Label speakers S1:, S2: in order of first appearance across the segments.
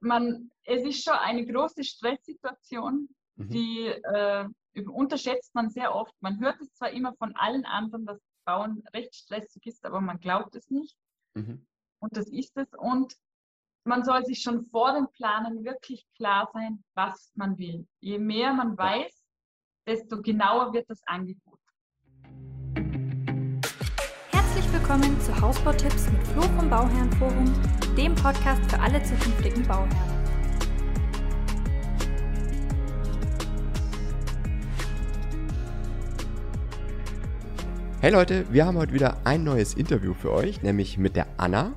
S1: man, es ist schon eine große Stresssituation, mhm. die äh, unterschätzt man sehr oft. Man hört es zwar immer von allen anderen, dass Bauen recht stressig ist, aber man glaubt es nicht. Mhm. Und das ist es. Und man soll sich schon vor dem Planen wirklich klar sein, was man will. Je mehr man weiß, desto genauer wird das Angebot.
S2: Willkommen zu Hausbautipps mit Flo vom Bauherrenforum, dem Podcast für alle zukünftigen Bauherren.
S3: Hey Leute, wir haben heute wieder ein neues Interview für euch, nämlich mit der Anna.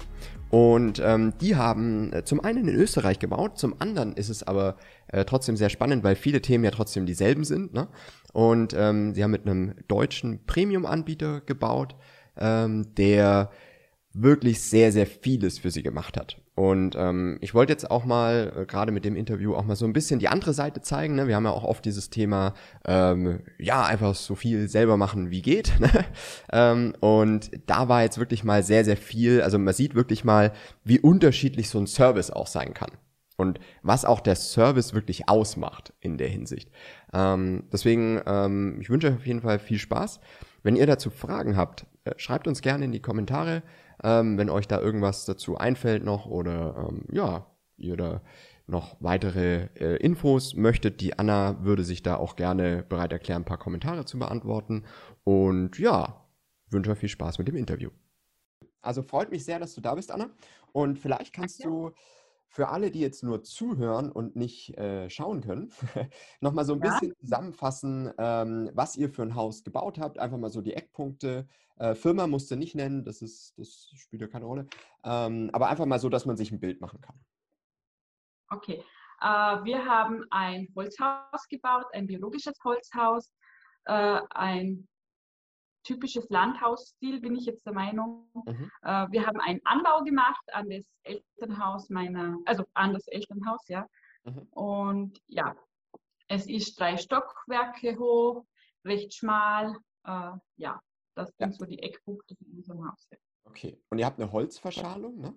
S3: Und ähm, die haben äh, zum einen in Österreich gebaut, zum anderen ist es aber äh, trotzdem sehr spannend, weil viele Themen ja trotzdem dieselben sind. Ne? Und ähm, sie haben mit einem deutschen Premium-Anbieter gebaut, ähm, der wirklich sehr, sehr vieles für sie gemacht hat. Und ähm, ich wollte jetzt auch mal, äh, gerade mit dem Interview, auch mal so ein bisschen die andere Seite zeigen. Ne? Wir haben ja auch oft dieses Thema, ähm, ja, einfach so viel selber machen, wie geht. Ne? ähm, und da war jetzt wirklich mal sehr, sehr viel, also man sieht wirklich mal, wie unterschiedlich so ein Service auch sein kann. Und was auch der Service wirklich ausmacht in der Hinsicht. Ähm, deswegen, ähm, ich wünsche euch auf jeden Fall viel Spaß. Wenn ihr dazu Fragen habt, schreibt uns gerne in die Kommentare ähm, wenn euch da irgendwas dazu einfällt noch oder ähm, ja, ihr da noch weitere äh, Infos möchtet. Die Anna würde sich da auch gerne bereit erklären, ein paar Kommentare zu beantworten. Und ja, wünsche euch viel Spaß mit dem Interview. Also freut mich sehr, dass du da bist, Anna. Und vielleicht kannst du für alle, die jetzt nur zuhören und nicht äh, schauen können, nochmal so ein ja. bisschen zusammenfassen, ähm, was ihr für ein Haus gebaut habt. Einfach mal so die Eckpunkte. Äh, Firma musst du nicht nennen, das, ist, das spielt ja keine Rolle. Ähm, aber einfach mal so, dass man sich ein Bild machen kann.
S1: Okay. Äh, wir haben ein Holzhaus gebaut, ein biologisches Holzhaus, äh, ein typisches Landhausstil, bin ich jetzt der Meinung. Mhm. Äh, wir haben einen Anbau gemacht an das Elternhaus meiner, also an das Elternhaus, ja. Mhm. Und ja, es ist drei Stockwerke hoch, recht schmal. Äh, ja, das ja. sind so die Eckpunkte in unserem Haus.
S3: Okay, und ihr habt eine Holzverschalung, ne?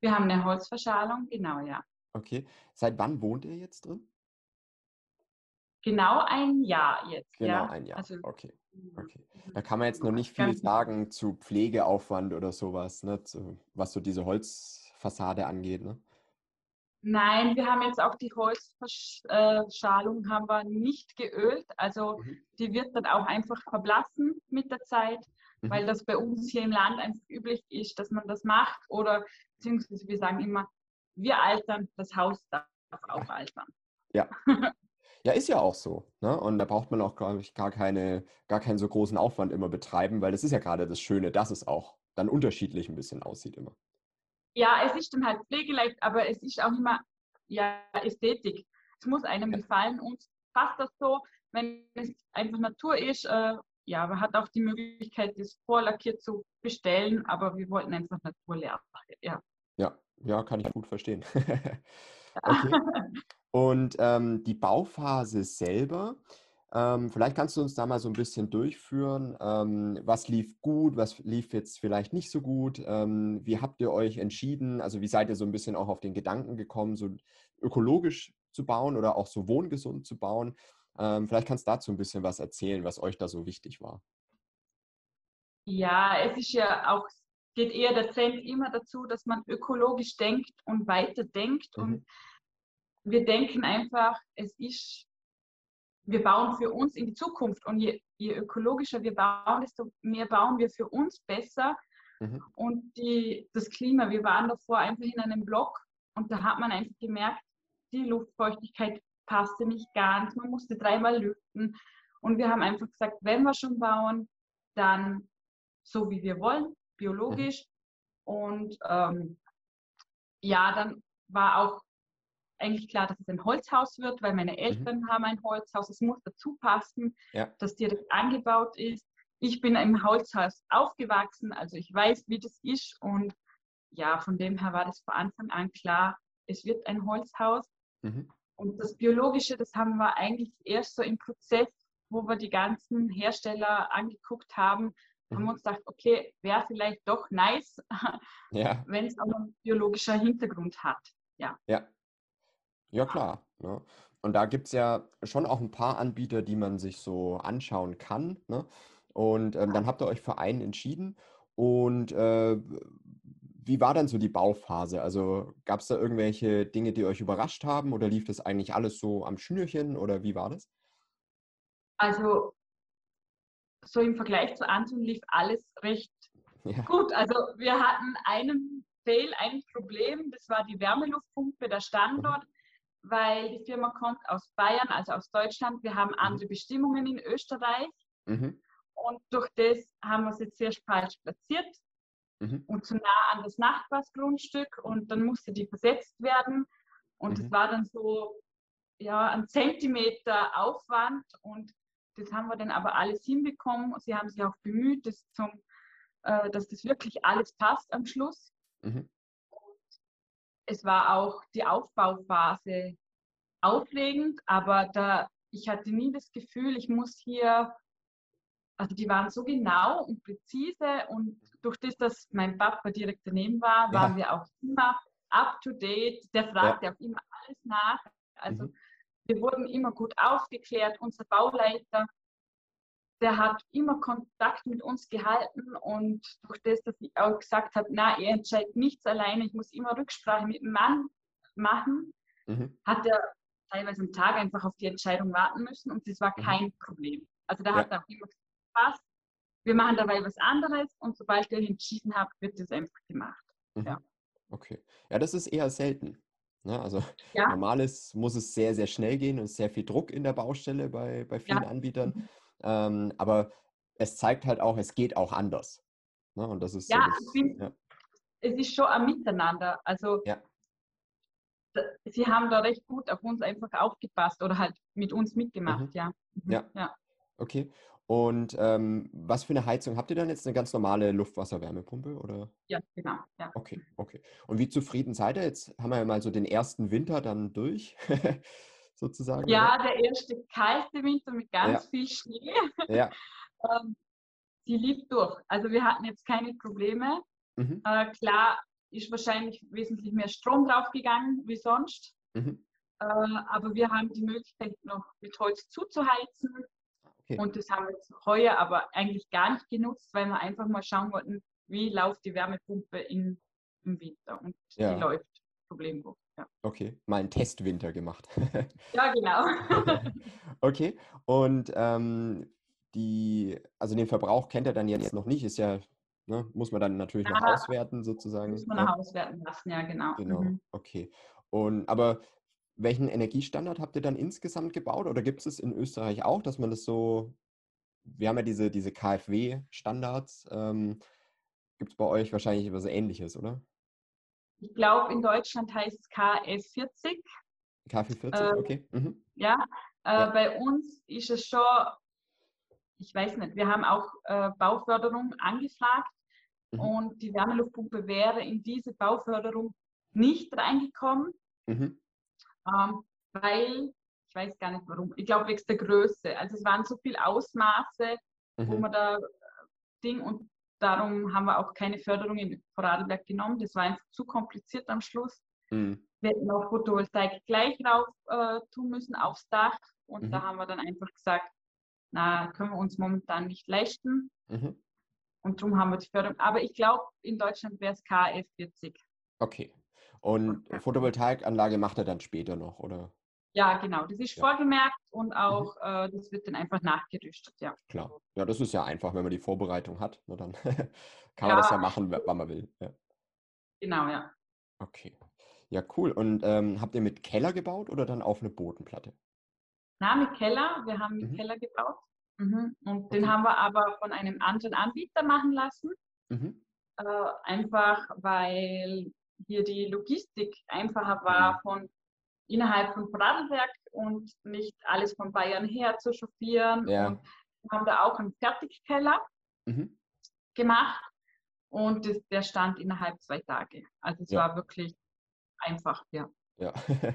S1: Wir haben eine Holzverschalung, genau, ja.
S3: Okay, seit wann wohnt ihr jetzt drin?
S1: Genau ein Jahr jetzt.
S3: Genau
S1: ja?
S3: ein Jahr. Also, okay. Okay. Da kann man jetzt noch nicht viel sagen zu Pflegeaufwand oder sowas, ne? Was so diese Holzfassade angeht. Ne?
S1: Nein, wir haben jetzt auch die Holzverschalung haben wir nicht geölt. Also mhm. die wird dann auch einfach verblassen mit der Zeit, mhm. weil das bei uns hier im Land einfach üblich ist, dass man das macht. Oder beziehungsweise wir sagen immer, wir altern, das Haus darf auch altern.
S3: Ja. Ja, ist ja auch so. Ne? Und da braucht man auch, glaube ich, gar, keine, gar keinen so großen Aufwand immer betreiben, weil das ist ja gerade das Schöne, dass es auch dann unterschiedlich ein bisschen aussieht immer.
S1: Ja, es ist dann halt pflegeleicht, aber es ist auch immer ja, Ästhetik. Es muss einem ja. gefallen. und passt das so, wenn es einfach Natur ist. Äh, ja, man hat auch die Möglichkeit, das vorlackiert zu bestellen, aber wir wollten einfach Naturlehre.
S3: Ja. ja, ja, kann ich gut verstehen. okay. Und ähm, die Bauphase selber, ähm, vielleicht kannst du uns da mal so ein bisschen durchführen. Ähm, was lief gut, was lief jetzt vielleicht nicht so gut? Ähm, wie habt ihr euch entschieden? Also wie seid ihr so ein bisschen auch auf den Gedanken gekommen, so ökologisch zu bauen oder auch so wohngesund zu bauen? Ähm, vielleicht kannst du dazu ein bisschen was erzählen, was euch da so wichtig war.
S1: Ja, es ist ja auch, geht eher der Trend immer dazu, dass man ökologisch denkt und weiterdenkt. Mhm. Und wir denken einfach, es ist, wir bauen für uns in die Zukunft und je, je ökologischer wir bauen, desto mehr bauen wir für uns besser. Mhm. Und die, das Klima, wir waren davor einfach in einem Block und da hat man einfach gemerkt, die Luftfeuchtigkeit passte nicht ganz, man musste dreimal lüften. Und wir haben einfach gesagt, wenn wir schon bauen, dann so wie wir wollen, biologisch. Mhm. Und ähm, ja, dann war auch eigentlich klar, dass es ein Holzhaus wird, weil meine mhm. Eltern mhm. haben ein Holzhaus. Es muss dazu passen, ja. dass direkt angebaut ist. Ich bin im Holzhaus aufgewachsen, also ich weiß, wie das ist. Und ja, von dem her war das von Anfang an klar, es wird ein Holzhaus. Mhm. Und das Biologische, das haben wir eigentlich erst so im Prozess, wo wir die ganzen Hersteller angeguckt haben, mhm. haben wir uns gedacht, okay, wäre vielleicht doch nice, ja. wenn es auch einen biologischen Hintergrund hat. ja.
S3: Ja. Ja, klar. Ne? Und da gibt es ja schon auch ein paar Anbieter, die man sich so anschauen kann. Ne? Und ähm, dann habt ihr euch für einen entschieden. Und äh, wie war dann so die Bauphase? Also gab es da irgendwelche Dinge, die euch überrascht haben oder lief das eigentlich alles so am Schnürchen oder wie war das?
S1: Also so im Vergleich zu anderen lief alles recht ja. gut. Also wir hatten einen Fail, ein Problem, das war die Wärmeluftpumpe, der Standort, mhm. Weil die Firma kommt aus Bayern, also aus Deutschland. Wir haben mhm. andere Bestimmungen in Österreich. Mhm. Und durch das haben wir es jetzt sehr falsch platziert mhm. und zu nah an das Nachbarsgrundstück und dann musste die versetzt werden. Und es mhm. war dann so ja, ein Zentimeter Aufwand und das haben wir dann aber alles hinbekommen. Sie haben sich auch bemüht, dass, zum, äh, dass das wirklich alles passt am Schluss. Mhm. Es war auch die Aufbauphase aufregend, aber da, ich hatte nie das Gefühl, ich muss hier, also die waren so genau und präzise und durch das, dass mein Papa direkt daneben war, waren ja. wir auch immer up to date. Der fragte ja. auch immer alles nach. Also mhm. wir wurden immer gut aufgeklärt. Unser Bauleiter der hat immer Kontakt mit uns gehalten und durch das, dass ich auch gesagt habe, na, er entscheidet nichts alleine, ich muss immer Rücksprache mit dem Mann machen, mhm. hat er teilweise einen Tag einfach auf die Entscheidung warten müssen und das war mhm. kein mhm. Problem. Also da ja. hat er auch immer gesagt, passt, wir machen dabei was anderes und sobald ihr entschieden habt, wird das einfach gemacht. Mhm. Ja.
S3: Okay. Ja, das ist eher selten. Ne? Also ja. normal ist, muss es sehr, sehr schnell gehen und sehr viel Druck in der Baustelle bei, bei vielen ja. Anbietern. Ähm, aber es zeigt halt auch, es geht auch anders. Ne? Und das ist
S1: ja,
S3: so das,
S1: find, ja. es ist schon ein Miteinander. Also ja. sie haben da recht gut auf uns einfach aufgepasst oder halt mit uns mitgemacht, mhm. ja.
S3: Mhm. ja. Ja. Okay. Und ähm, was für eine Heizung habt ihr dann jetzt? Eine ganz normale Luftwasser-Wärmepumpe oder?
S1: Ja, genau. Ja.
S3: Okay, okay. Und wie zufrieden seid ihr? Jetzt haben wir ja mal so den ersten Winter dann durch. sozusagen?
S1: Ja, oder? der erste kalte Winter mit ganz ja. viel Schnee. Ja. ähm, sie lief durch. Also wir hatten jetzt keine Probleme. Mhm. Äh, klar ist wahrscheinlich wesentlich mehr Strom draufgegangen wie sonst. Mhm. Äh, aber wir haben die Möglichkeit noch mit Holz zuzuheizen. Okay. Und das haben wir jetzt heuer aber eigentlich gar nicht genutzt, weil wir einfach mal schauen wollten, wie läuft die Wärmepumpe in, im Winter. Und ja. die läuft problemlos. Ja.
S3: Okay, mal einen Testwinter gemacht.
S1: ja, genau.
S3: okay, und ähm, die, also den Verbrauch kennt er dann jetzt noch nicht, ist ja, ne, muss man dann natürlich ja, noch auswerten sozusagen.
S1: Muss man ja. noch auswerten lassen, ja, genau.
S3: Genau, mhm. okay. Und aber welchen Energiestandard habt ihr dann insgesamt gebaut oder gibt es in Österreich auch, dass man das so, wir haben ja diese, diese KfW-Standards, ähm, gibt es bei euch wahrscheinlich etwas Ähnliches, oder?
S1: Ich glaube, in Deutschland heißt es KF40.
S3: KF40, äh, okay. Mhm.
S1: Ja, äh, ja, bei uns ist es schon, ich weiß nicht, wir haben auch äh, Bauförderung angefragt mhm. und die Wärmeluftpumpe wäre in diese Bauförderung nicht reingekommen, mhm. ähm, weil, ich weiß gar nicht warum, ich glaube wegen der Größe. Also es waren so viele Ausmaße, wo mhm. man da äh, Ding und Darum haben wir auch keine Förderung in Vorarlberg genommen. Das war einfach zu kompliziert am Schluss. Mhm. Wir hätten auch Photovoltaik gleich rauf äh, tun müssen aufs Dach. Und mhm. da haben wir dann einfach gesagt, na, können wir uns momentan nicht leisten. Mhm. Und darum haben wir die Förderung. Aber ich glaube, in Deutschland wäre es KF 40.
S3: Okay. Und Photovoltaikanlage macht er dann später noch, oder?
S1: Ja, genau. Das ist ja. vorgemerkt und mhm. auch mhm. äh, das wird dann einfach nachgerüstet, ja.
S3: Klar. Ja, das ist ja einfach, wenn man die Vorbereitung hat. Ne, dann kann ja. man das ja machen, wann man will. Ja.
S1: Genau, ja.
S3: Okay. Ja, cool. Und ähm, habt ihr mit Keller gebaut oder dann auf eine Bodenplatte?
S1: Na, mit Keller. Wir haben mit mhm. Keller gebaut. Mhm. Und okay. den haben wir aber von einem anderen Anbieter machen lassen. Mhm. Äh, einfach weil hier die Logistik einfacher war mhm. von innerhalb von Vorarlberg und nicht alles von Bayern her zu chauffieren. Ja. Und wir haben da auch einen Fertigkeller mhm. gemacht und das, der stand innerhalb zwei Tage. Also es ja. war wirklich einfach, ja.
S3: Ja. ja,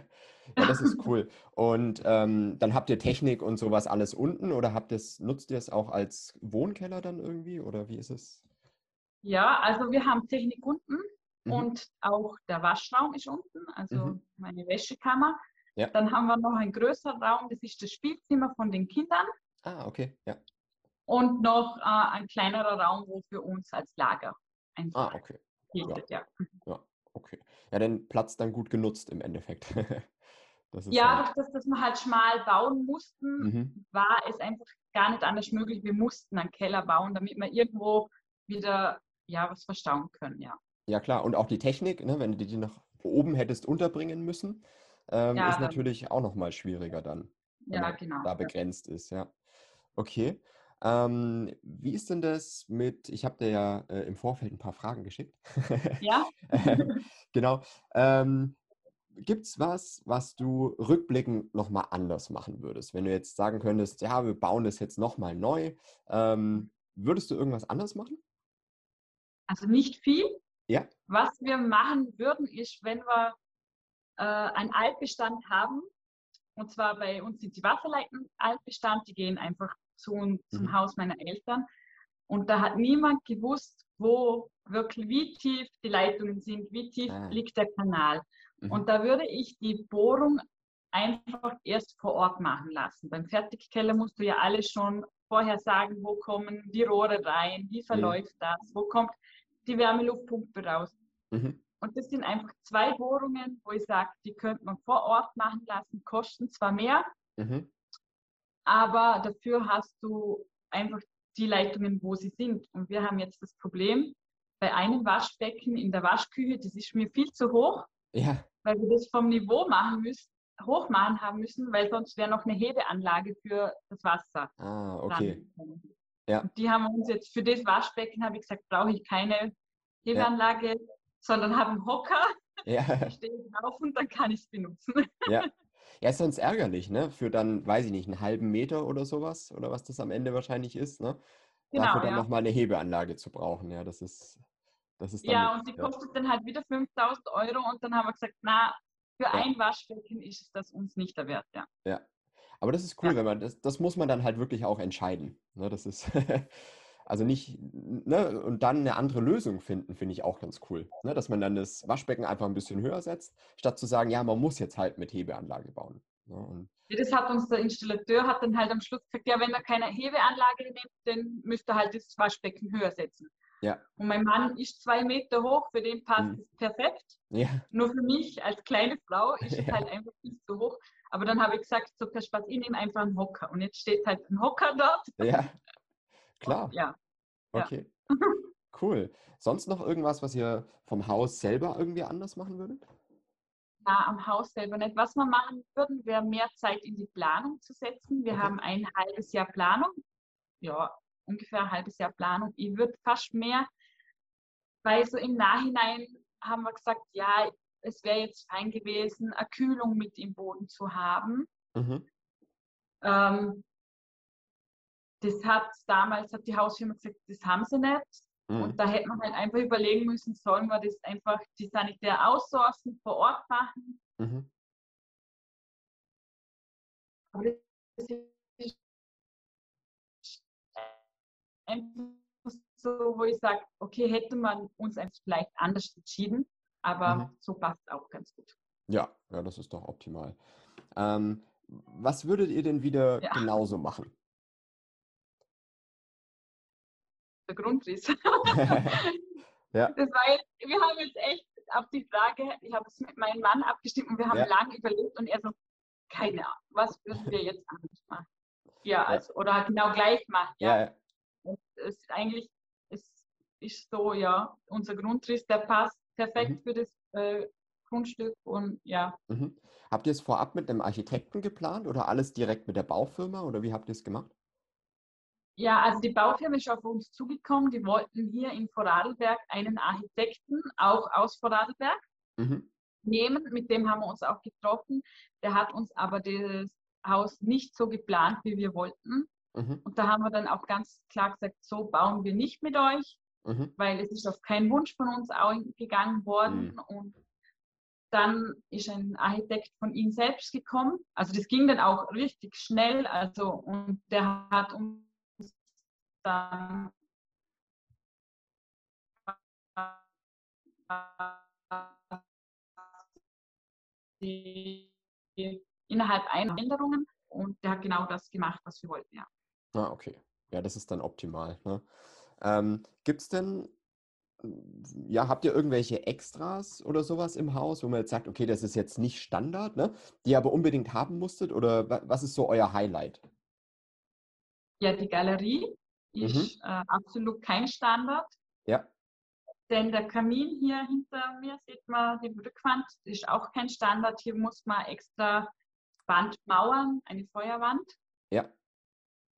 S3: das ist cool. Und ähm, dann habt ihr Technik und sowas alles unten oder habt es, nutzt ihr es auch als Wohnkeller dann irgendwie oder wie ist es?
S1: Ja, also wir haben Technik unten. Mhm. und auch der Waschraum ist unten, also
S3: Mhm.
S1: meine Wäschekammer.
S3: Ja.
S1: Dann haben wir noch einen größeren Raum, das ist das Spielzimmer von den Kindern
S3: Ah, okay. Ja.
S1: und noch äh, ein kleinerer Raum, wo für uns als Lager einfach
S3: Ah, okay.
S1: gilt. Ja.
S3: Okay. Ja, den Platz dann gut genutzt im Endeffekt.
S1: Ja,
S3: halt-
S1: durch das, dass wir halt schmal bauen mussten,
S3: Mhm.
S1: war es einfach gar nicht anders möglich. Wir mussten einen Keller bauen, damit wir irgendwo wieder ja, was verstauen können. Ja,
S3: Ja, klar. Und auch die Technik, ne, wenn du die noch oben hättest unterbringen müssen, ähm,
S1: Ja,
S3: ist natürlich auch nochmal schwieriger dann, wenn
S1: ja genau.
S3: da begrenzt ist, ja. Okay. Ähm, wie ist denn das mit, ich habe dir ja äh, im Vorfeld ein paar Fragen geschickt.
S1: Ja,
S3: Ähm, genau. Ähm, Gibt es was, was du rückblickend nochmal anders machen würdest? Wenn du jetzt sagen könntest, ja, wir bauen das jetzt nochmal neu, ähm, würdest du irgendwas anders machen?
S1: also nicht viel.
S3: Ja.
S1: Was wir machen würden, ist, wenn wir äh, einen Altbestand haben, und zwar bei uns sind die Wasserleiten Altbestand, die gehen einfach zu, zum
S3: Mhm.
S1: Haus meiner Eltern. Und da hat niemand gewusst, wo wirklich, wie tief die Leitungen sind, wie tief
S3: Ah.
S1: liegt der Kanal.
S3: Mhm.
S1: Und da würde ich die Bohrung einfach erst vor Ort machen lassen. Beim Fertigkeller musst du ja alles schon vorher sagen, wo kommen die Rohre rein, wie verläuft das, wo kommt die Wärmeluftpumpe raus.
S3: Mhm.
S1: Und das sind einfach zwei Bohrungen, wo ich sage, die könnte man vor Ort machen lassen, kosten zwar mehr,
S3: Mhm.
S1: aber dafür hast du einfach die Leitungen, wo sie sind. Und wir haben jetzt das Problem, bei einem Waschbecken in der Waschküche, das ist mir viel zu hoch,
S3: Ja,
S1: weil wir das vom Niveau machen müssen, hoch machen haben müssen, weil sonst wäre noch eine Hebeanlage für das Wasser.
S3: ah,
S1: dran
S3: okay.
S1: gekommen.
S3: Ja.
S1: Und die haben uns jetzt für das Waschbecken, habe ich gesagt, brauche ich keine Hebeanlage, sondern habe einen Hocker,
S3: Ja,
S1: stehe drauf und dann kann ich es benutzen.
S3: ja. Ja, ist sonst ärgerlich, ne? Für dann, weiß ich nicht, einen halben Meter oder sowas, oder was das am Ende wahrscheinlich ist, ne?
S1: Genau,
S3: Dafür dann
S1: ja.
S3: nochmal eine Hebeanlage zu brauchen, ja, das ist, das ist dann,
S1: Ja, und die
S3: ja.
S1: kostet dann halt wieder 5000 Euro und dann haben wir gesagt, na, für
S3: Ja.
S1: ein Waschbecken ist es das uns nicht der Wert, ja.
S3: Ja. Aber das ist cool,
S1: Ja.
S3: wenn man, das, das muss man dann halt wirklich auch entscheiden. Ne? Das ist, also nicht, ne? Und dann eine andere Lösung finden, finde ich auch ganz cool. Ne? Dass man dann das Waschbecken einfach ein bisschen höher setzt, statt zu sagen, ja, man muss jetzt halt mit Hebeanlage bauen. Ne?
S1: Ja, Das hat uns der Installateur hat dann halt am Schluss gesagt, ja, wenn er keine Hebeanlage nimmt, dann müsste er halt das Waschbecken höher setzen.
S3: Ja.
S1: Und mein Mann ist zwei Meter hoch, für den passt
S3: Mhm.
S1: es perfekt.
S3: ja,
S1: Nur für mich als kleine Frau ist es
S3: Ja.
S1: halt einfach nicht so hoch. Aber dann habe ich gesagt, so per Spaß, ich nehme einfach einen Hocker. Und jetzt steht halt ein Hocker dort.
S3: ja, klar.
S1: Ja. ja.
S3: Okay. Cool. Sonst noch irgendwas, was ihr vom Haus selber irgendwie anders machen würdet?
S1: Ja, am Haus selber nicht. Was wir machen würden, wäre mehr Zeit in die Planung zu setzen. Wir
S3: Okay.
S1: haben ein halbes Jahr Planung. Ja, ungefähr ein halbes Jahr Planung. Ich würde fast mehr, weil so im Nachhinein haben wir gesagt, ja, es wäre jetzt fein gewesen, eine Kühlung mit im Boden zu haben.
S3: Mhm.
S1: Ähm, das hat damals, hat die Hausfirma gesagt, das haben sie nicht.
S3: Mhm.
S1: Und da hätte man halt einfach überlegen müssen, sollen wir das einfach die Sanitär outsourcen, vor Ort machen.
S3: Mhm.
S1: Aber das ist einfach so, wo ich sage, okay, hätte man uns vielleicht anders entschieden, aber
S3: Mhm.
S1: so passt auch ganz gut.
S3: Ja, ja, das ist doch optimal. Ähm, was würdet ihr denn wieder
S1: Ja.
S3: genauso machen?
S1: Der Grundriss.
S3: Ja.
S1: Das war jetzt, wir haben jetzt echt auf die Frage, ich habe es mit meinem Mann abgestimmt und wir haben
S3: Ja.
S1: lange überlegt und er so, keine Ahnung, was würden wir jetzt anders machen? Ja, also, oder genau gleich machen. Ja,
S3: Ja,
S1: Und es ist eigentlich, es ist so, ja, unser Grundriss, der passt perfekt
S3: Mhm.
S1: für das äh, Grundstück und ja,
S3: Mhm. Habt ihr es vorab mit einem Architekten geplant oder alles direkt mit der Baufirma oder wie habt ihr es gemacht?
S1: Ja, also die Baufirma ist auf uns zugekommen. Die wollten hier in Vorarlberg einen Architekten, auch aus Vorarlberg,
S3: Mhm.
S1: nehmen. Mit dem haben wir uns auch getroffen. Der hat uns aber das Haus nicht so geplant, wie wir wollten.
S3: Mhm.
S1: Und da haben wir dann auch ganz klar gesagt, so bauen wir nicht mit euch,
S3: Mhm.
S1: weil es ist auf keinen Wunsch von uns eingegangen worden.
S3: Mhm.
S1: Und dann ist ein Architekt von ihm selbst gekommen. Also das ging dann auch richtig schnell. Also und der hat uns dann innerhalb einer Änderungen und der hat genau das gemacht, was wir wollten, ja.
S3: Ah, okay. Ja, das ist dann optimal. Ne? Ähm, Gibt es denn, ja, habt ihr irgendwelche Extras oder sowas im Haus, wo man jetzt sagt, okay, das ist jetzt nicht Standard, ne? die ihr aber unbedingt haben musstet? Oder was ist so euer Highlight?
S1: Ja, die Galerie ist mhm. äh, absolut kein Standard.
S3: Ja.
S1: Denn der Kamin hier hinter mir, sieht man die Rückwand, ist auch kein Standard. Hier muss man extra Wand mauern, eine Feuerwand.
S3: Ja.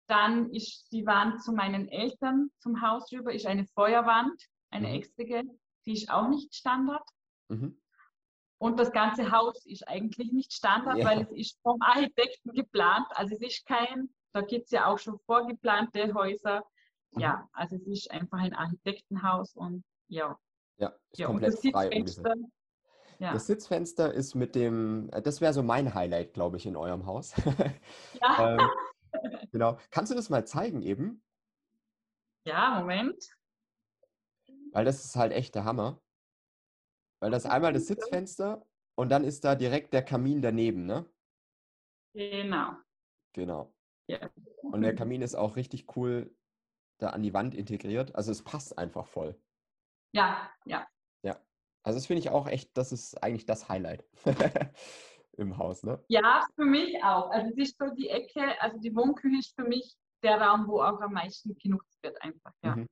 S1: Dann ist die Wand zu meinen Eltern zum Haus rüber, ist eine Feuerwand, eine mhm. extra, die ist auch nicht Standard. Mhm. Und das ganze Haus ist eigentlich nicht Standard, ja. weil es ist vom Architekten geplant. Also es ist kein, da gibt es ja auch schon vorgeplante Häuser. Mhm. Ja, also es ist einfach ein Architektenhaus und ja.
S3: Ja, ist ja, komplett frei ja. Das Sitzfenster ist mit dem, äh, das wäre so mein Highlight, glaube ich, in eurem Haus. Ja. ähm, genau. Kannst du das mal zeigen eben?
S1: Ja, Moment.
S3: Weil das ist halt echt der Hammer. Weil das einmal das Sitzfenster und dann ist da direkt der Kamin daneben, ne?
S1: Genau.
S3: Genau. Ja. Und der Kamin ist auch richtig cool da an die Wand integriert. Also es passt einfach voll.
S1: Ja, ja.
S3: Ja. Also das finde ich auch echt, das ist eigentlich das Highlight im Haus, ne?
S1: Ja, für mich auch. Also es ist so die Ecke, also die Wohnküche ist für mich der Raum, wo auch am meisten genutzt wird einfach, ja. Mhm.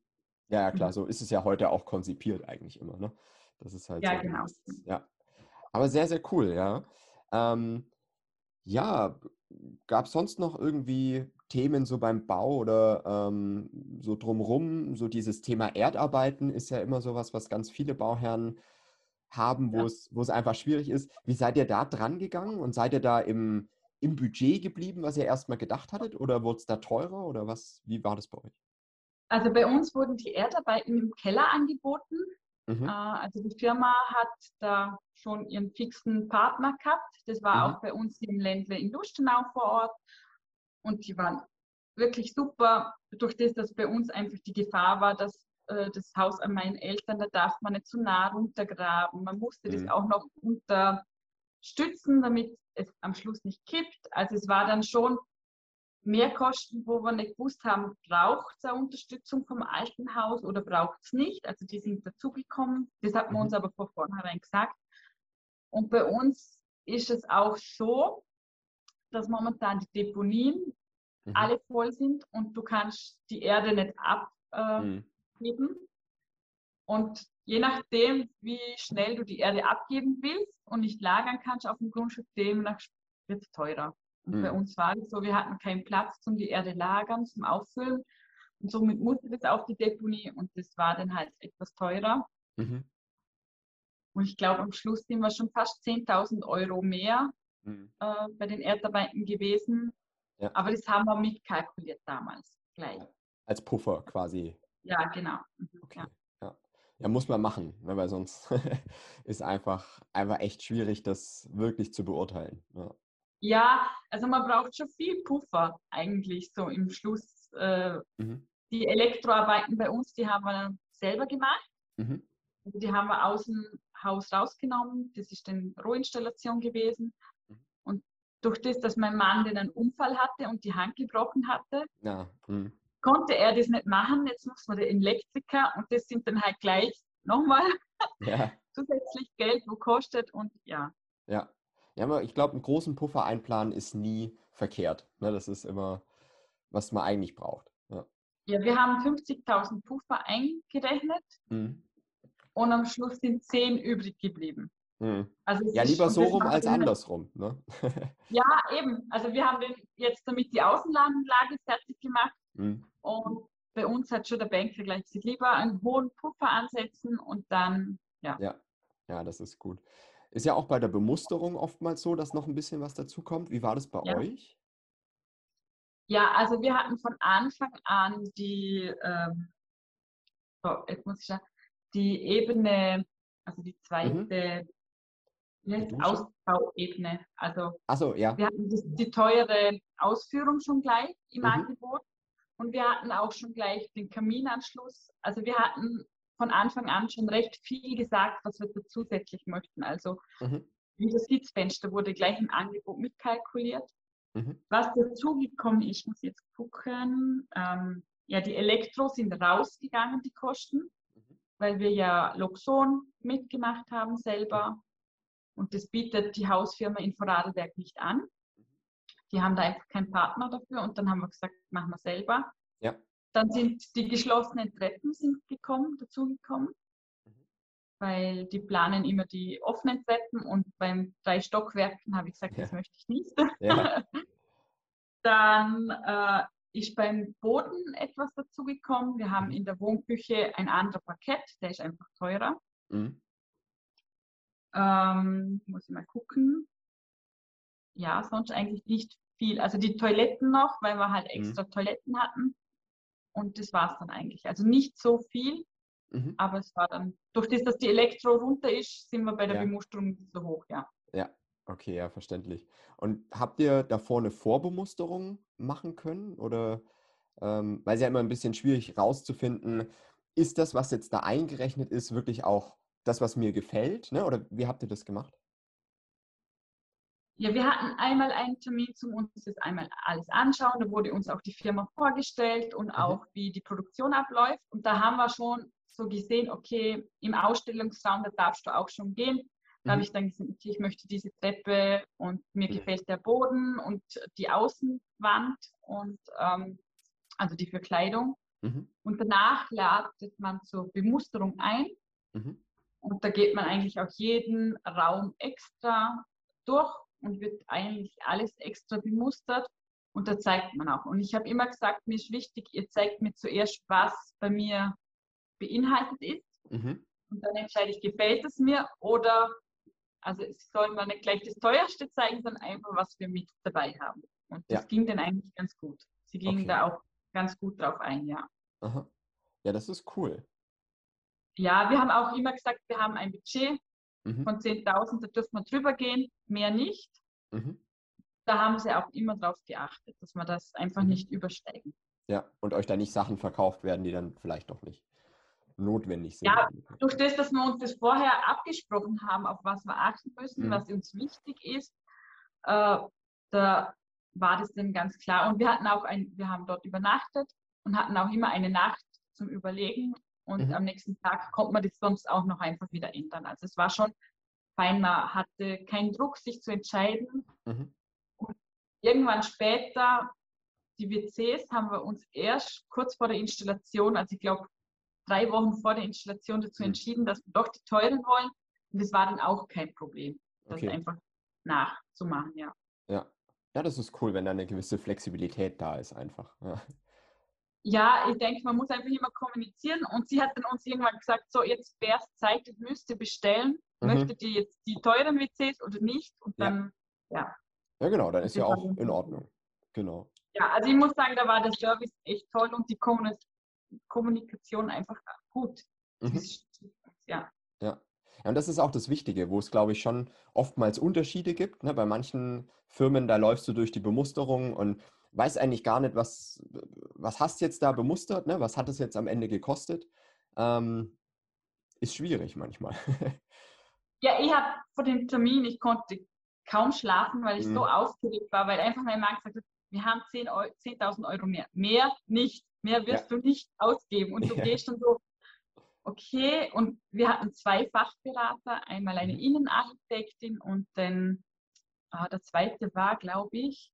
S3: Ja, ja, klar, mhm. so ist es ja heute auch konzipiert eigentlich immer, ne? Das ist halt
S1: ja,
S3: so,
S1: genau.
S3: ja. Aber sehr, sehr cool, ja. Ähm, ja, gab es sonst noch irgendwie Themen so beim Bau oder ähm, so drumrum? So dieses Thema Erdarbeiten ist ja immer sowas, was ganz viele Bauherren haben, wo, ja. es, wo es einfach schwierig ist. Wie seid ihr da dran gegangen und seid ihr da im, im Budget geblieben, was ihr erstmal gedacht hattet oder wurde es da teurer oder was? Wie war das bei euch?
S1: Also bei uns wurden die Erdarbeiten im Keller angeboten. Mhm. Äh, also die Firma hat da schon ihren fixen Partner gehabt. Das war mhm. auch bei uns im Ländle in Lustenau vor Ort. Und die waren wirklich super, durch das, dass bei uns einfach die Gefahr war, dass äh, das Haus an meinen Eltern, da darf man nicht zu nah runtergraben. Man musste mhm. das auch noch unterstützen, damit es am Schluss nicht kippt. Also es war dann schon mehr Kosten, wo wir nicht gewusst haben, braucht es eine Unterstützung vom alten Haus oder braucht es nicht. Also die sind dazugekommen. Das hat man mhm. uns aber vor vornherein gesagt. Und bei uns ist es auch so, dass momentan die Deponien mhm. alle voll sind und du kannst die Erde nicht abgeben. Äh, mhm. Und je nachdem, wie schnell du die Erde abgeben willst und nicht lagern kannst auf dem Grundstück, demnach wird es teurer. Und mhm. bei uns war es so, wir hatten keinen Platz zum die Erde lagern, zum Auffüllen. Und somit musste das auf die Deponie und das war dann halt etwas teurer. Mhm. Und ich glaube, am Schluss sind wir schon fast 10.000 Euro mehr mhm. äh, bei den Erdarbeiten gewesen. Ja. Aber das haben wir mitkalkuliert damals gleich.
S3: Als Puffer quasi.
S1: Ja, genau. Mhm,
S3: okay. Ja. ja. Ja. muss man machen, ne, weil sonst ist einfach, einfach echt schwierig, das wirklich zu beurteilen. Ja.
S1: Ja, also man braucht schon viel Puffer eigentlich so im Schluss. Äh, mhm. Die Elektroarbeiten bei uns, die haben wir selber gemacht. Mhm. Also die haben wir aus dem Haus rausgenommen. Das ist dann Rohinstallation gewesen. Mhm. Und durch das, dass mein Mann den einen Unfall hatte und die Hand gebrochen hatte,
S3: ja. mhm.
S1: Konnte er das nicht machen. Jetzt muss man den Elektriker und das sind dann halt gleich nochmal ja. zusätzlich Geld, wo kostet und ja.
S3: Ja, ja, ich glaube, einen großen Puffer einplanen ist nie verkehrt. Ne? Das ist immer, was man eigentlich braucht. Ja,
S1: ja wir haben 50.000 Puffer eingerechnet mhm. und am Schluss sind 10 übrig geblieben.
S3: Mhm. Also ja, lieber so rum als andersrum. Ne?
S1: ja, eben. Also wir haben jetzt damit die Außenladenlage fertig gemacht mhm. Und bei uns hat schon der Banker gleich gesagt, lieber einen hohen Puffer ansetzen und dann, ja.
S3: Ja, ja das ist gut. Ist ja auch bei der Bemusterung oftmals so, dass noch ein bisschen was dazukommt. Wie war das bei ja. euch?
S1: Ja, also wir hatten von Anfang an die, ähm, so, jetzt muss ich sagen, die Ebene, also die zweite mhm. Ausbauebene. Also
S3: so, ja.
S1: wir hatten die, die, teure Ausführung schon gleich im mhm. Angebot und wir hatten auch schon gleich den Kaminanschluss. Also wir hatten von Anfang an schon recht viel gesagt, was wir da zusätzlich möchten. Also
S3: Mhm.
S1: das Sitzfenster wurde gleich im Angebot mitkalkuliert.
S3: Mhm.
S1: Was dazugekommen ist, ich muss jetzt gucken, ähm, ja, die Elektro sind rausgegangen, die Kosten,
S3: Mhm.
S1: weil wir ja Loxon mitgemacht haben selber. Und das bietet die Hausfirma in Vorarlberg nicht an. Die haben da einfach keinen Partner dafür und dann haben wir gesagt, machen wir selber.
S3: Ja.
S1: Dann sind die geschlossenen Treppen sind gekommen, dazugekommen,
S3: Mhm.
S1: weil die planen immer die offenen Treppen und beim drei Stockwerken habe ich gesagt, das
S3: Ja.
S1: möchte ich nicht.
S3: Ja.
S1: Dann äh, ist beim Boden etwas dazugekommen. Wir haben
S3: Mhm.
S1: in der Wohnküche ein anderer Parkett, der ist einfach teurer.
S3: Mhm.
S1: Ähm, muss ich mal gucken. Ja, sonst eigentlich nicht viel. Also die Toiletten noch, weil wir halt
S3: Mhm.
S1: extra Toiletten hatten. Und das war es dann eigentlich. Also nicht so viel,
S3: Mhm.
S1: aber es war dann, durch das, dass die Elektro runter ist, sind wir bei der
S3: Ja.
S1: Bemusterung nicht so hoch, ja.
S3: Ja, okay, ja, verständlich. Und habt ihr davor eine Vorbemusterung machen können? Oder, ähm, weil es ja immer ein bisschen schwierig rauszufinden, ist das, was jetzt da eingerechnet ist, wirklich auch das, was mir gefällt? Ne? Oder wie habt ihr das gemacht?
S1: Ja, wir hatten einmal einen Termin zum uns das einmal alles anschauen. Da wurde uns auch die Firma vorgestellt und auch, wie die Produktion abläuft. Und da haben wir schon so gesehen, okay, im Ausstellungsraum, da darfst du auch schon gehen. Da habe
S3: Mhm.
S1: ich dann gesagt, okay, ich möchte diese Treppe und mir
S3: Mhm.
S1: gefällt der Boden und die Außenwand und ähm, also die Verkleidung.
S3: Mhm.
S1: Und danach ladet man zur Bemusterung ein.
S3: Mhm.
S1: Und da geht man eigentlich auch jeden Raum extra durch und wird eigentlich alles extra bemustert. Und da zeigt man auch. Und ich habe immer gesagt, mir ist wichtig, ihr zeigt mir zuerst, was bei mir beinhaltet ist.
S3: Mhm.
S1: Und dann entscheide ich, gefällt es mir oder, also es soll man nicht gleich das teuerste zeigen, sondern einfach, was wir mit dabei haben. Und das
S3: Ja.
S1: ging dann eigentlich ganz gut. Sie gingen
S3: Okay.
S1: da auch ganz gut drauf ein, ja.
S3: Aha. Ja, das ist cool.
S1: Ja, wir haben auch immer gesagt, wir haben ein Budget
S3: Mhm.
S1: von 10.000, da dürfen wir drüber gehen, mehr nicht.
S3: Mhm.
S1: Da haben sie auch immer drauf geachtet, dass wir das einfach
S3: Mhm.
S1: nicht übersteigen.
S3: Ja, und euch da nicht Sachen verkauft werden, die dann vielleicht doch nicht notwendig sind.
S1: Ja, Durch das, dass wir uns das vorher abgesprochen haben, auf was wir achten müssen,
S3: Mhm.
S1: was uns wichtig ist, äh, da war das dann ganz klar. Und wir hatten auch ein, wir haben dort übernachtet und hatten auch immer eine Nacht zum Überlegen. Und
S3: Mhm.
S1: am nächsten Tag konnte man das sonst auch noch einfach wieder ändern. Also es war schon fein, man hatte keinen Druck, sich zu entscheiden.
S3: Mhm.
S1: irgendwann später, die WCs haben wir uns erst kurz vor der Installation, also ich glaube drei Wochen vor der Installation dazu
S3: Mhm.
S1: entschieden, dass wir doch die teuren wollen. Und das war dann auch kein Problem, das
S3: Okay.
S1: einfach nachzumachen, ja.
S3: Ja. Ja, das ist cool, wenn da eine gewisse Flexibilität da ist, einfach. Ja.
S1: Ja, ich denke, man muss einfach immer kommunizieren und sie hat dann uns irgendwann gesagt, so jetzt wäre es Zeit, ich müsste bestellen.
S3: Mhm.
S1: Möchtet ihr jetzt die teuren WCs oder nicht? Und
S3: Ja.
S1: dann, ja.
S3: ja, genau, dann ist ja auch in. Ordnung. Genau.
S1: Ja, also ich muss sagen, da war der Service echt toll und die Kommuni- Kommunikation einfach gut.
S3: Mhm.
S1: Ja,
S3: Ja. Ja, und das ist auch das Wichtige, wo es, glaube ich, schon oftmals Unterschiede gibt. Ne? Bei manchen Firmen, da läufst du durch die Bemusterung und weißt eigentlich gar nicht, was, was hast jetzt da bemustert, ne? was hat es jetzt am Ende gekostet. Ähm, ist schwierig manchmal.
S1: ja ich habe vor dem Termin, ich konnte kaum schlafen, weil ich
S3: Mhm.
S1: so aufgeregt war, weil einfach mein Mann gesagt hat, wir haben 10 Eu- 10.000 Euro mehr. Mehr nicht. Mehr wirst du nicht ausgeben. Und du
S3: Ja.
S1: gehst dann so, okay. Und wir hatten zwei Fachberater, einmal eine
S3: Mhm.
S1: Innenarchitektin und dann, ah, der zweite war, glaube ich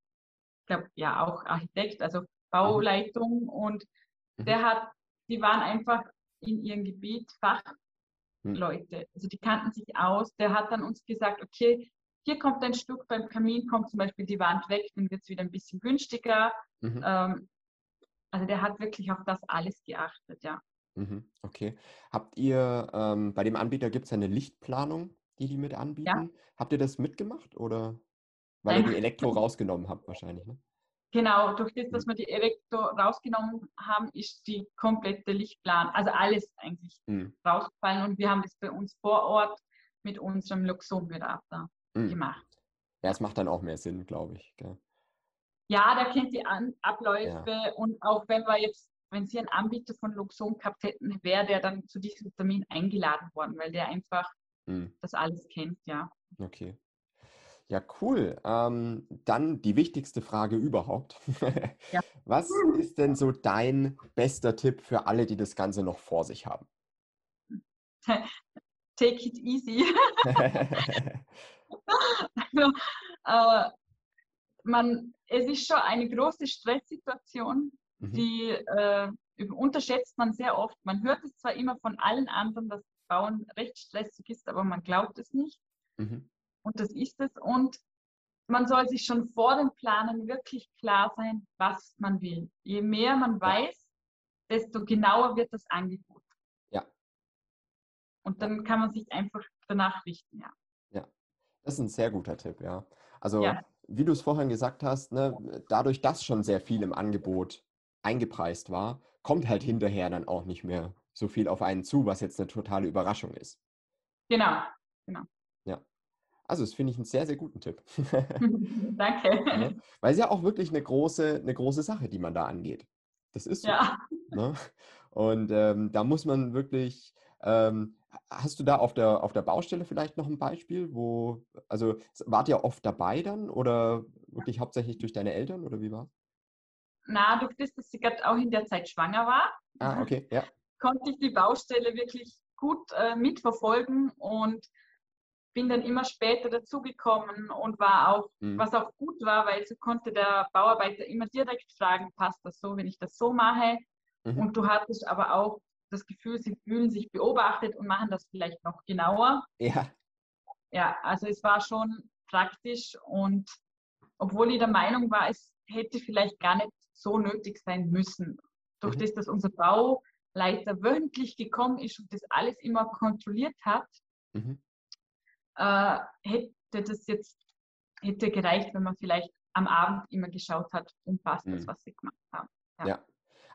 S1: glaube, ja, auch Architekt, also Bauleitung. Und
S3: Mhm.
S1: der hat, die waren einfach in ihrem Gebiet
S3: Mhm.
S1: Fachleute. Also die kannten sich aus. Der hat dann uns gesagt, okay, hier kommt ein Stück, beim Kamin kommt zum Beispiel die Wand weg, dann wird es wieder ein bisschen günstiger.
S3: Mhm.
S1: Ähm, also der hat wirklich auf das alles geachtet, ja.
S3: Mhm. Okay. Habt ihr, ähm, bei dem Anbieter gibt es ja eine Lichtplanung, die die mit anbieten. Habt ihr das mitgemacht oder weil ihr die Elektro rausgenommen habt wahrscheinlich, ne?
S1: Genau, durch das, dass
S3: Mhm.
S1: wir die Elektro rausgenommen haben, ist die komplette Lichtplan, also alles eigentlich
S3: Mhm.
S1: rausgefallen und wir haben das bei uns vor Ort mit unserem Luxonberater
S3: Mhm.
S1: gemacht.
S3: Ja, es macht dann auch mehr Sinn, glaube ich. Gell?
S1: Ja, der kennt die An Abläufe und auch wenn wir jetzt wenn Sie einen Anbieter von Luxon gehabt hätten, wäre der dann zu diesem Termin eingeladen worden, weil der einfach hm. das alles kennt, ja.
S3: Okay. Ja, cool. Ähm, dann die wichtigste Frage überhaupt. Ja. Was ist denn so dein bester Tipp für alle, die das Ganze noch vor sich haben?
S1: Take it easy. also, äh, man, es ist schon eine große Stresssituation, mhm. die äh, unterschätzt man sehr oft. Man hört es zwar immer von allen anderen, dass Bauen recht stressig ist, aber man glaubt es nicht. Mhm. Und das ist es. Und man soll sich schon vor dem Planen wirklich klar sein, was man will. Je mehr man weiß, desto genauer wird das Angebot.
S3: Ja.
S1: Und dann kann man sich einfach danach richten, ja.
S3: Ja, das ist ein sehr guter Tipp, ja. Also, ja. wie du es vorhin gesagt hast, ne, dadurch, dass schon sehr viel im Angebot eingepreist war, kommt halt hinterher dann auch nicht mehr so viel auf einen zu, was jetzt eine totale Überraschung ist.
S1: Genau, genau.
S3: Also, das finde ich einen sehr, sehr guten Tipp.
S1: Danke.
S3: Ja, weil es ja auch wirklich eine große, eine große Sache, die man da angeht. Das ist so.
S1: Ja.
S3: Ne? Und ähm, da muss man wirklich, ähm, hast du da auf der, auf der Baustelle vielleicht noch ein Beispiel, wo, also wart ihr oft dabei dann oder wirklich hauptsächlich durch deine Eltern oder wie war es?
S1: Na, durch das, dass sie gerade auch in der Zeit schwanger war.
S3: Ah, okay, ja
S1: konnte ich die Baustelle wirklich gut äh, mitverfolgen und bin dann immer später dazugekommen und war auch, mhm. was auch gut war, weil so konnte der Bauarbeiter immer direkt fragen, passt das so, wenn ich das so mache? Mhm. Und du hattest aber auch das Gefühl, sie fühlen sich beobachtet und machen das vielleicht noch genauer.
S3: Ja.
S1: Ja, also es war schon praktisch und obwohl ich der Meinung war, es hätte vielleicht gar nicht so nötig sein müssen. Durch mhm. das, dass unser Bau Leiter wöchentlich gekommen ist und das alles immer kontrolliert hat, mhm. Äh, hätte das jetzt hätte gereicht, wenn man vielleicht am Abend immer geschaut hat, und passt mhm. das, was sie gemacht haben.
S3: Ja. ja.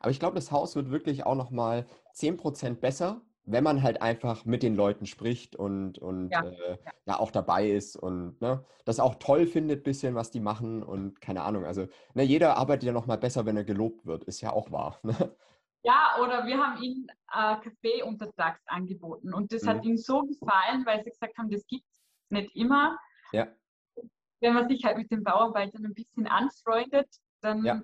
S3: Aber ich glaube, das Haus wird wirklich auch nochmal 10% besser, wenn man halt einfach mit den Leuten spricht und, und ja, äh, ja. ja auch dabei ist und ne, das auch toll findet, bisschen, was die machen und keine Ahnung. Also ne, jeder arbeitet ja nochmal besser, wenn er gelobt wird, ist ja auch wahr. Ne?
S1: Ja, oder wir haben ihnen äh, Kaffee untertags angeboten und das mhm. hat ihnen so gefallen, weil sie gesagt haben, das gibt es nicht immer.
S3: Ja.
S1: Wenn man sich halt mit den Bauarbeitern ein bisschen anfreundet, dann ja.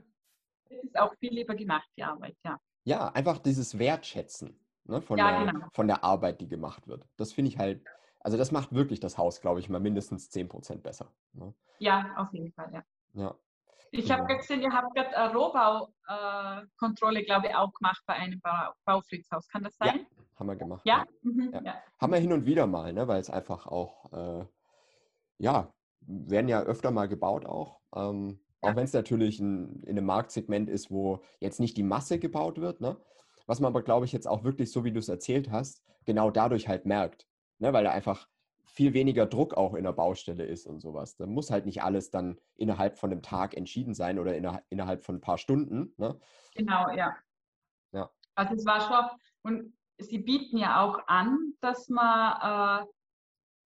S1: es auch viel lieber gemacht, die Arbeit, ja.
S3: Ja, einfach dieses Wertschätzen ne, von, ja, der, genau. von der Arbeit, die gemacht wird. Das finde ich halt, also das macht wirklich das Haus, glaube ich, mal mindestens 10% besser. Ne?
S1: Ja, auf jeden Fall, ja.
S3: Ja.
S1: Ich habe gesehen, ihr habt gerade eine Rohbaukontrolle, äh, glaube ich, auch gemacht bei einem Bau Baufriedhaus. Kann das sein?
S3: Ja, haben wir gemacht.
S1: Ja? Ja. Mhm, ja.
S3: ja. Haben wir hin und wieder mal, ne, weil es einfach auch, äh, ja, werden ja öfter mal gebaut auch. Ähm, auch wenn es natürlich ein, in einem Marktsegment ist, wo jetzt nicht die Masse gebaut wird. Ne? Was man aber, glaube ich, jetzt auch wirklich, so wie du es erzählt hast, genau dadurch halt merkt. Ne? Weil da einfach viel weniger Druck auch in der Baustelle ist und sowas. Da muss halt nicht alles dann innerhalb von einem Tag entschieden sein oder innerhalb von ein paar Stunden. Ne?
S1: Genau, ja.
S3: ja.
S1: Also es war schon, und sie bieten ja auch an, dass man, äh,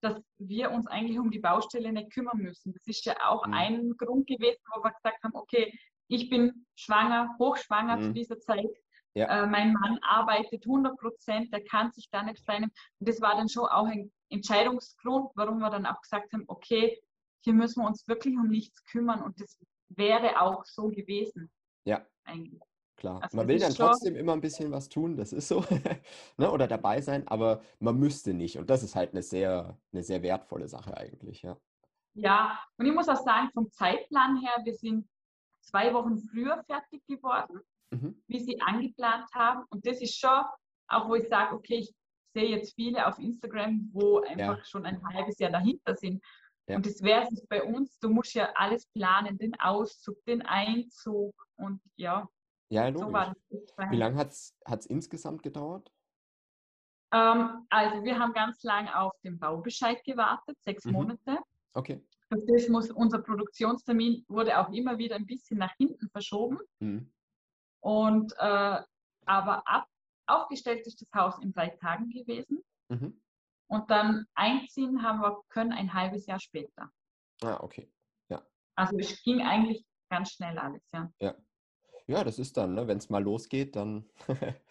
S1: dass wir uns eigentlich um die Baustelle nicht kümmern müssen. Das ist ja auch mhm. ein Grund gewesen, wo wir gesagt haben, okay, ich bin schwanger, hochschwanger mhm. zu dieser Zeit. Ja. Äh, mein Mann arbeitet 100 Prozent, der kann sich da nicht frei Und das war dann schon auch ein Entscheidungsgrund, warum wir dann auch gesagt haben, okay, hier müssen wir uns wirklich um nichts kümmern und das wäre auch so gewesen.
S3: Ja. Eigentlich. Klar. Also man will dann trotzdem immer ein bisschen was tun, das ist so. ne? Oder dabei sein, aber man müsste nicht. Und das ist halt eine sehr, eine sehr wertvolle Sache eigentlich, ja.
S1: Ja, und ich muss auch sagen, vom Zeitplan her, wir sind zwei Wochen früher fertig geworden, mhm. wie sie angeplant haben. Und das ist schon, auch wo ich sage, okay, ich sehe jetzt viele auf Instagram, wo einfach ja. schon ein halbes Jahr dahinter sind. Ja. Und das wäre es bei uns. Du musst ja alles planen, den Auszug, den Einzug und ja.
S3: Ja, logisch. So Wie lange hat es insgesamt gedauert?
S1: Ähm, also wir haben ganz lange auf den Baubescheid gewartet, sechs mhm. Monate.
S3: Okay.
S1: Das muss, unser Produktionstermin wurde auch immer wieder ein bisschen nach hinten verschoben. Mhm. Und äh, aber ab Aufgestellt ist das Haus in drei Tagen gewesen. Mhm. Und dann einziehen haben wir können ein halbes Jahr später.
S3: Ah, okay. Ja.
S1: Also es ging eigentlich ganz schnell alles, ja.
S3: Ja. Ja, das ist dann, ne? wenn es mal losgeht, dann,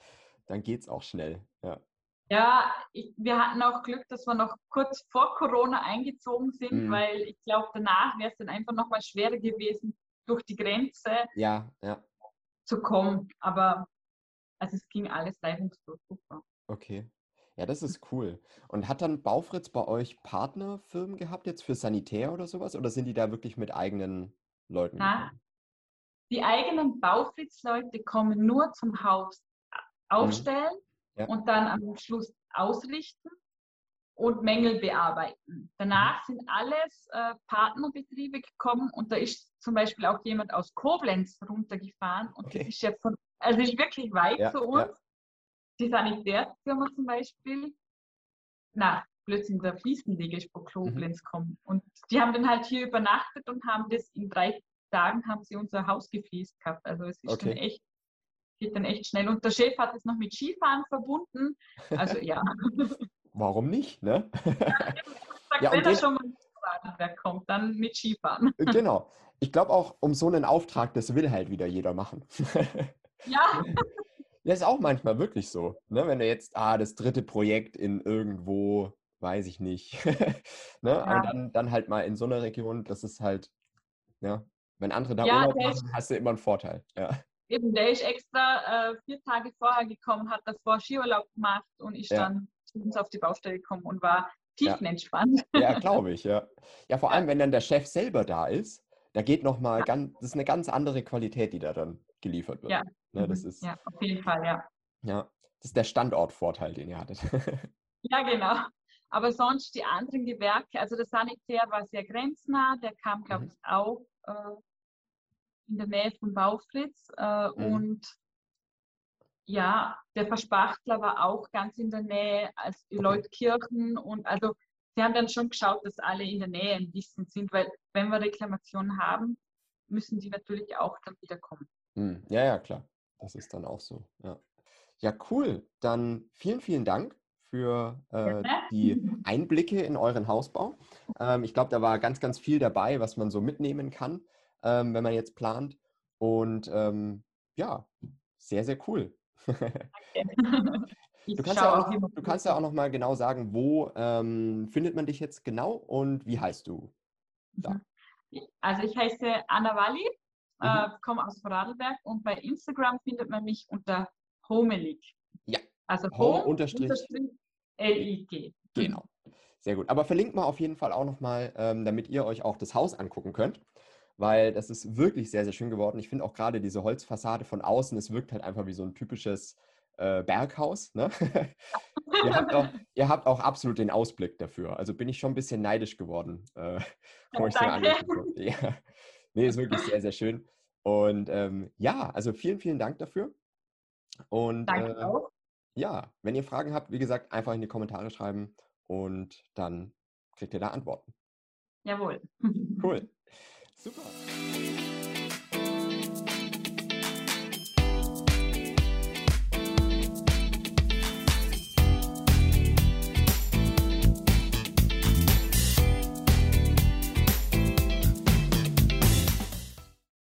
S3: dann geht es auch schnell. Ja,
S1: ja ich, wir hatten auch Glück, dass wir noch kurz vor Corona eingezogen sind, mhm. weil ich glaube, danach wäre es dann einfach nochmal schwerer gewesen, durch die Grenze
S3: ja, ja.
S1: zu kommen. Aber also es ging alles reibungslos super.
S3: Okay. Ja, das ist cool. Und hat dann Baufritz bei euch Partnerfirmen gehabt jetzt für Sanitär oder sowas? Oder sind die da wirklich mit eigenen Leuten
S1: Na, Die eigenen Baufritz-Leute kommen nur zum Haus aufstellen mhm. ja. und dann am Schluss ausrichten und Mängel bearbeiten. Danach mhm. sind alles äh, Partnerbetriebe gekommen und da ist zum Beispiel auch jemand aus Koblenz runtergefahren und okay. das ist ja von, also ist wirklich weit ja, für uns. Ja die Sanitärfirma zum Beispiel, na, plötzlich der Fliesenleger von Koblenz mhm. kommen. Und die haben dann halt hier übernachtet und haben das in drei Tagen haben sie unser Haus gefliest gehabt. Also es ist okay. dann echt, geht dann echt schnell. Und der Chef hat es noch mit Skifahren verbunden. Also ja.
S3: Warum nicht, ne?
S1: Ja, ja, wenn er schon mal wer kommt, dann mit Skifahren.
S3: Genau. Ich glaube auch, um so einen Auftrag, das will halt wieder jeder machen.
S1: Ja.
S3: Das ist auch manchmal wirklich so. Ne? Wenn du jetzt, ah, das dritte Projekt in irgendwo, weiß ich nicht. ne? Ja. Aber dann, dann halt mal in so einer Region, das ist halt, ja, wenn andere da ja, Urlaub machen, hast du immer einen Vorteil. Ja.
S1: Eben, der ist extra äh, vier Tage vorher gekommen, hat davor Skiurlaub gemacht und ist ja. dann zu uns auf die Baustelle gekommen und war tiefenentspannt.
S3: Ja, ja glaube ich, ja. Ja, vor allem, wenn dann der Chef selber da ist, da geht nochmal ja. ganz, das ist eine ganz andere Qualität, die da dann geliefert wird.
S1: Ja,
S3: Ne, das
S1: mhm.
S3: ist,
S1: ja, auf jeden Fall, ja.
S3: Ja, das ist der Standortvorteil, den ihr hattet.
S1: ja, genau. Aber sonst die anderen Gewerke, also der Sanitär war sehr grenznah, der kam, glaube mhm. ich, auch äh, in der Nähe von Baufritz. Äh, mhm. Und ja, der Verspachtler war auch ganz in der Nähe, als okay. Leutkirchen und also sie haben dann schon geschaut, dass alle in der Nähe ein bisschen sind, weil wenn wir Reklamationen haben, müssen die natürlich auch dann wieder kommen.
S3: Mhm. Ja, ja, klar. Das ist dann auch so. Ja, ja cool. Dann vielen, vielen Dank für äh, die Einblicke in euren Hausbau. Ähm, ich glaube, da war ganz, ganz viel dabei, was man so mitnehmen kann, ähm, wenn man jetzt plant. Und ähm, ja, sehr, sehr cool. du, kannst ja auch, du kannst ja auch noch mal genau sagen, wo ähm, findet man dich jetzt genau und wie heißt du?
S1: Da? Also ich heiße Anna Walli Mhm. Äh, komme aus Vorarlberg und bei Instagram findet man mich unter Homelig.
S3: Ja.
S1: Also Home, unterstrich L-I-G.
S3: Genau. Sehr gut. Aber verlinkt mal auf jeden Fall auch nochmal, ähm, damit ihr euch auch das Haus angucken könnt. Weil das ist wirklich sehr, sehr schön geworden. Ich finde auch gerade diese Holzfassade von außen, es wirkt halt einfach wie so ein typisches äh, Berghaus. Ne? ihr, habt auch, ihr, habt auch, absolut den Ausblick dafür. Also bin ich schon ein bisschen neidisch geworden, äh,
S1: ja,
S3: Ja. Nee, ist wirklich sehr, sehr schön. Und ähm, ja, also vielen, vielen Dank dafür. Und
S1: Danke äh, auch.
S3: ja, wenn ihr Fragen habt, wie gesagt, einfach in die Kommentare schreiben und dann kriegt ihr da Antworten.
S1: Jawohl.
S3: Cool. Super.